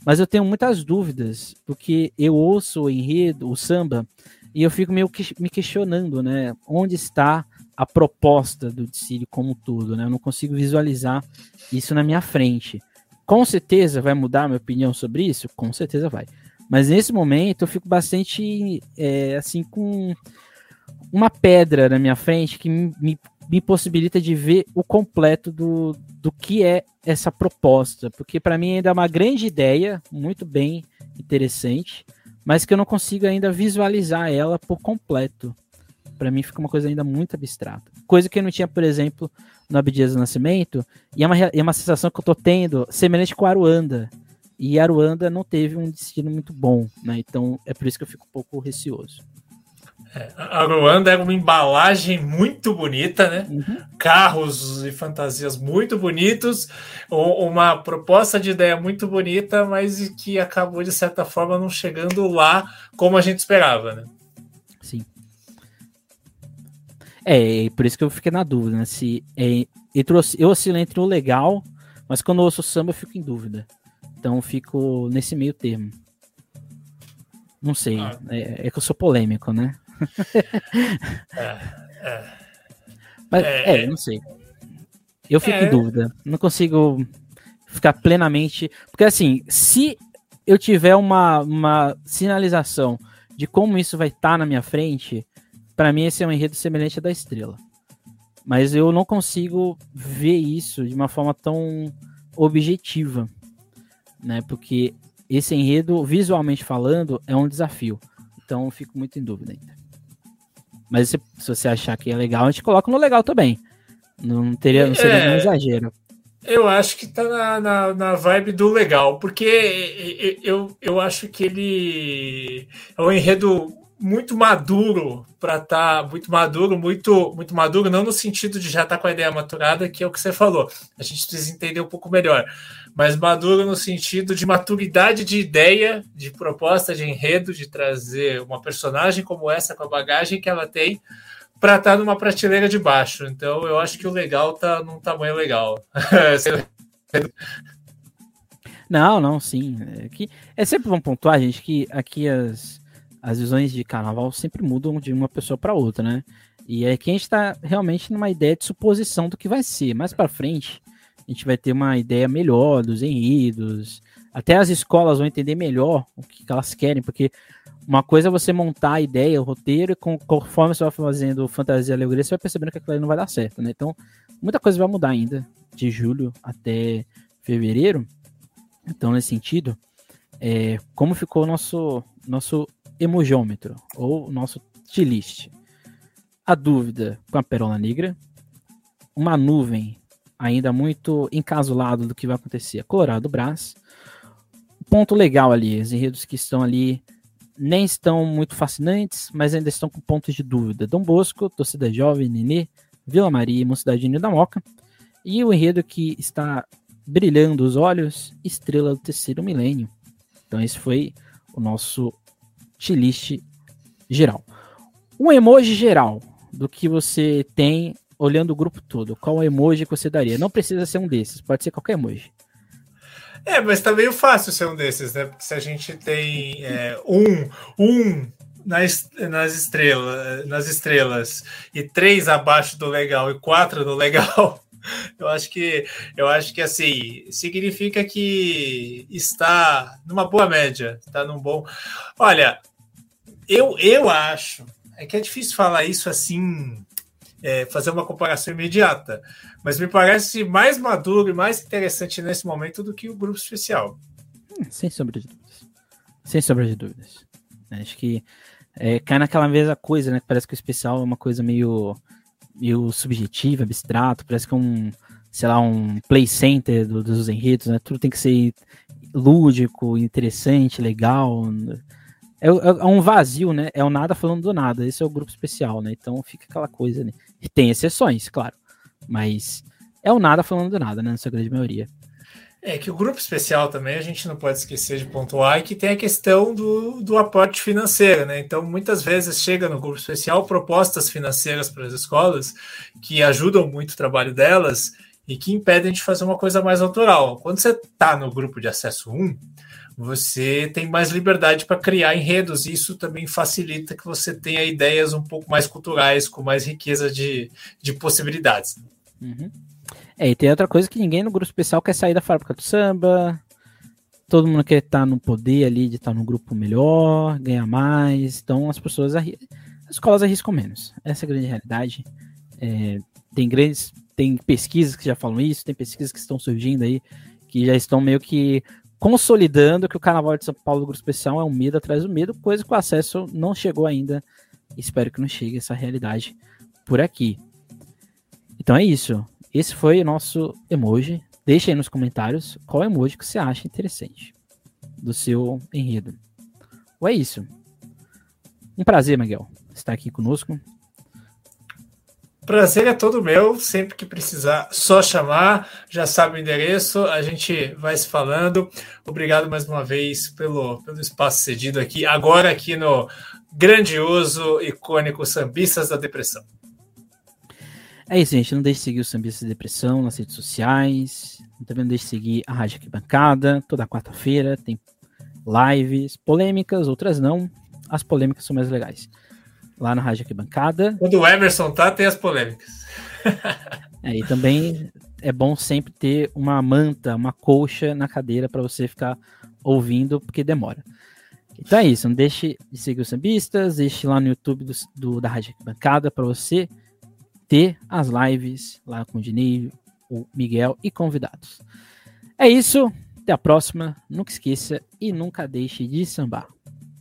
Mas eu tenho muitas dúvidas, porque eu ouço o enredo, o samba, e eu fico meio que me questionando, né? Onde está a proposta do Dicílio como tudo, né? Eu não consigo visualizar isso na minha frente. Com certeza vai mudar minha opinião sobre isso? Com certeza vai. Mas nesse momento eu fico bastante, é, assim, com uma pedra na minha frente que me, me possibilita de ver o completo do, do que é essa proposta, porque para mim ainda é uma grande ideia, muito bem interessante, mas que eu não consigo ainda visualizar ela por completo. Para mim fica uma coisa ainda muito abstrata. Coisa que eu não tinha, por exemplo, no Abdias do Nascimento, e é uma, é uma sensação que eu tô tendo semelhante com Aruanda. E Aruanda não teve um destino muito bom, né? Então é por isso que eu fico um pouco receoso. É, a Ruanda é uma embalagem muito bonita, né? Uhum. Carros e fantasias muito bonitos, uma proposta de ideia muito bonita, mas que acabou de certa forma não chegando lá como a gente esperava, né? Sim. É, por isso que eu fiquei na dúvida, né? Se é, eu oscilo entre o legal, mas quando eu ouço samba eu fico em dúvida. Então eu fico nesse meio termo. Não sei, ah. é, é que eu sou polêmico, né? é, é. Mas, é, é, não sei. Eu fico em é. dúvida. Não consigo ficar plenamente. Porque, assim, se eu tiver uma, uma sinalização de como isso vai estar tá na minha frente, para mim esse é um enredo semelhante à da estrela. Mas eu não consigo ver isso de uma forma tão objetiva, né? Porque esse enredo, visualmente falando, é um desafio. Então eu fico muito em dúvida ainda. Mas se, se, você achar que é legal, a gente coloca no legal também. Não teria, não seria é, um exagero. Eu acho que tá na, na, na, vibe do legal, porque eu, eu acho que ele é um enredo muito maduro para estar tá, muito maduro, muito muito maduro, não no sentido de já estar tá com a ideia maturada, que é o que você falou. A gente precisa entender um pouco melhor mas maduro no sentido de maturidade de ideia, de proposta, de enredo, de trazer uma personagem como essa com a bagagem que ela tem para estar tá numa prateleira de baixo. Então eu acho que o legal tá num tamanho legal. *laughs* não, não, sim. É, que, é sempre bom pontuar, gente, que aqui as, as visões de carnaval sempre mudam de uma pessoa para outra, né? E é que a gente está realmente numa ideia de suposição do que vai ser. Mais para frente, a gente vai ter uma ideia melhor dos enredos, até as escolas vão entender melhor o que, elas querem, porque uma coisa é você montar a ideia, o roteiro, e conforme você vai fazendo fantasia e alegoria, você vai percebendo que aquilo aí não vai dar certo, né? Então, muita coisa vai mudar ainda, de julho até fevereiro. Então, nesse sentido, é, como ficou o nosso, nosso emojômetro, ou nosso T-list? A dúvida com a Perola Negra, uma nuvem ainda muito encasulado do que vai acontecer. Colorado Brás. Ponto legal ali, os enredos que estão ali nem estão muito fascinantes, mas ainda estão com pontos de dúvida. Dom Bosco, Torcida Jovem, Nenê, Vila Maria e Mocidade da Moca. E o enredo que está brilhando os olhos, Estrela do Terceiro Milênio. Então esse foi o nosso t-list geral. Um emoji geral do que você tem olhando o grupo todo, qual emoji que você daria? Não precisa ser um desses, pode ser qualquer emoji. É, mas tá meio fácil ser um desses, né? Porque se a gente tem é, um, um nas, nas, estrelas, nas estrelas e três abaixo do legal e quatro no legal, *laughs* eu acho que eu acho que assim significa que está numa boa média, está num bom. Olha, eu, eu acho é que é difícil falar isso assim é, fazer uma comparação imediata, mas me parece mais maduro e mais interessante nesse momento do que o grupo especial. Hum, sem sombra de dúvidas. Sem sombra de dúvidas. Acho que é, cai naquela mesma coisa, né? Parece que o especial é uma coisa meio, meio subjetiva, abstrato, parece que é um, sei lá, um play center do, dos enredos, né? Tudo tem que ser lúdico, interessante, legal. É, é, é, um vazio, né? É o nada falando do nada. Esse é o grupo especial, né? Então fica aquela coisa, né? E tem exceções, claro. Mas é o nada falando do nada, né? Na sua grande maioria. É que o grupo especial também a gente não pode esquecer de pontuar que tem a questão do, do aporte financeiro, né? Então, muitas vezes chega no grupo especial propostas financeiras para as escolas que ajudam muito o trabalho delas e que impedem de fazer uma coisa mais autoral. Quando você está no grupo de acesso 1, você tem mais liberdade para criar enredos, e isso também facilita que você tenha ideias um pouco mais culturais, com mais riqueza de, de possibilidades. Uhum. É, e tem outra coisa que ninguém no grupo especial quer sair da fábrica do samba. Todo mundo quer estar no poder ali de estar no grupo melhor, ganhar mais. Então as pessoas as escolas arriscam menos. Essa é a grande realidade. É, tem grandes, tem pesquisas que já falam isso, tem pesquisas que estão surgindo aí que já estão meio que consolidando que o Carnaval de São Paulo do Grupo Especial é um medo atrás do medo, coisa que o acesso não chegou ainda. Espero que não chegue essa realidade por aqui. Então é isso. Esse foi o nosso emoji. Deixe aí nos comentários qual emoji que você acha interessante do seu enredo. Ou é isso. Um prazer, Miguel, estar aqui conosco. Prazer é todo meu, sempre que precisar, só chamar, já sabe o endereço, a gente vai se falando. Obrigado mais uma vez pelo, pelo espaço cedido aqui, agora aqui no grandioso, icônico Sambistas da Depressão. É isso, gente. Não deixe de seguir o Sambista de Depressão nas redes sociais. Também não deixe de seguir a Rádio Arquibancada. Toda quarta-feira tem lives polêmicas, outras não. As polêmicas são mais legais. Lá na Rádio Arquibancada. Quando o Emerson tá, tem as polêmicas. *laughs* é, e também é bom sempre ter uma manta, uma colcha na cadeira para você ficar ouvindo, porque demora. Então é isso. Não deixe de seguir os sambistas. Deixe lá no YouTube do, do da Rádio Arquibancada para você ter as lives lá com o Dinei, o Miguel e convidados. É isso, até a próxima. Nunca esqueça e nunca deixe de sambar.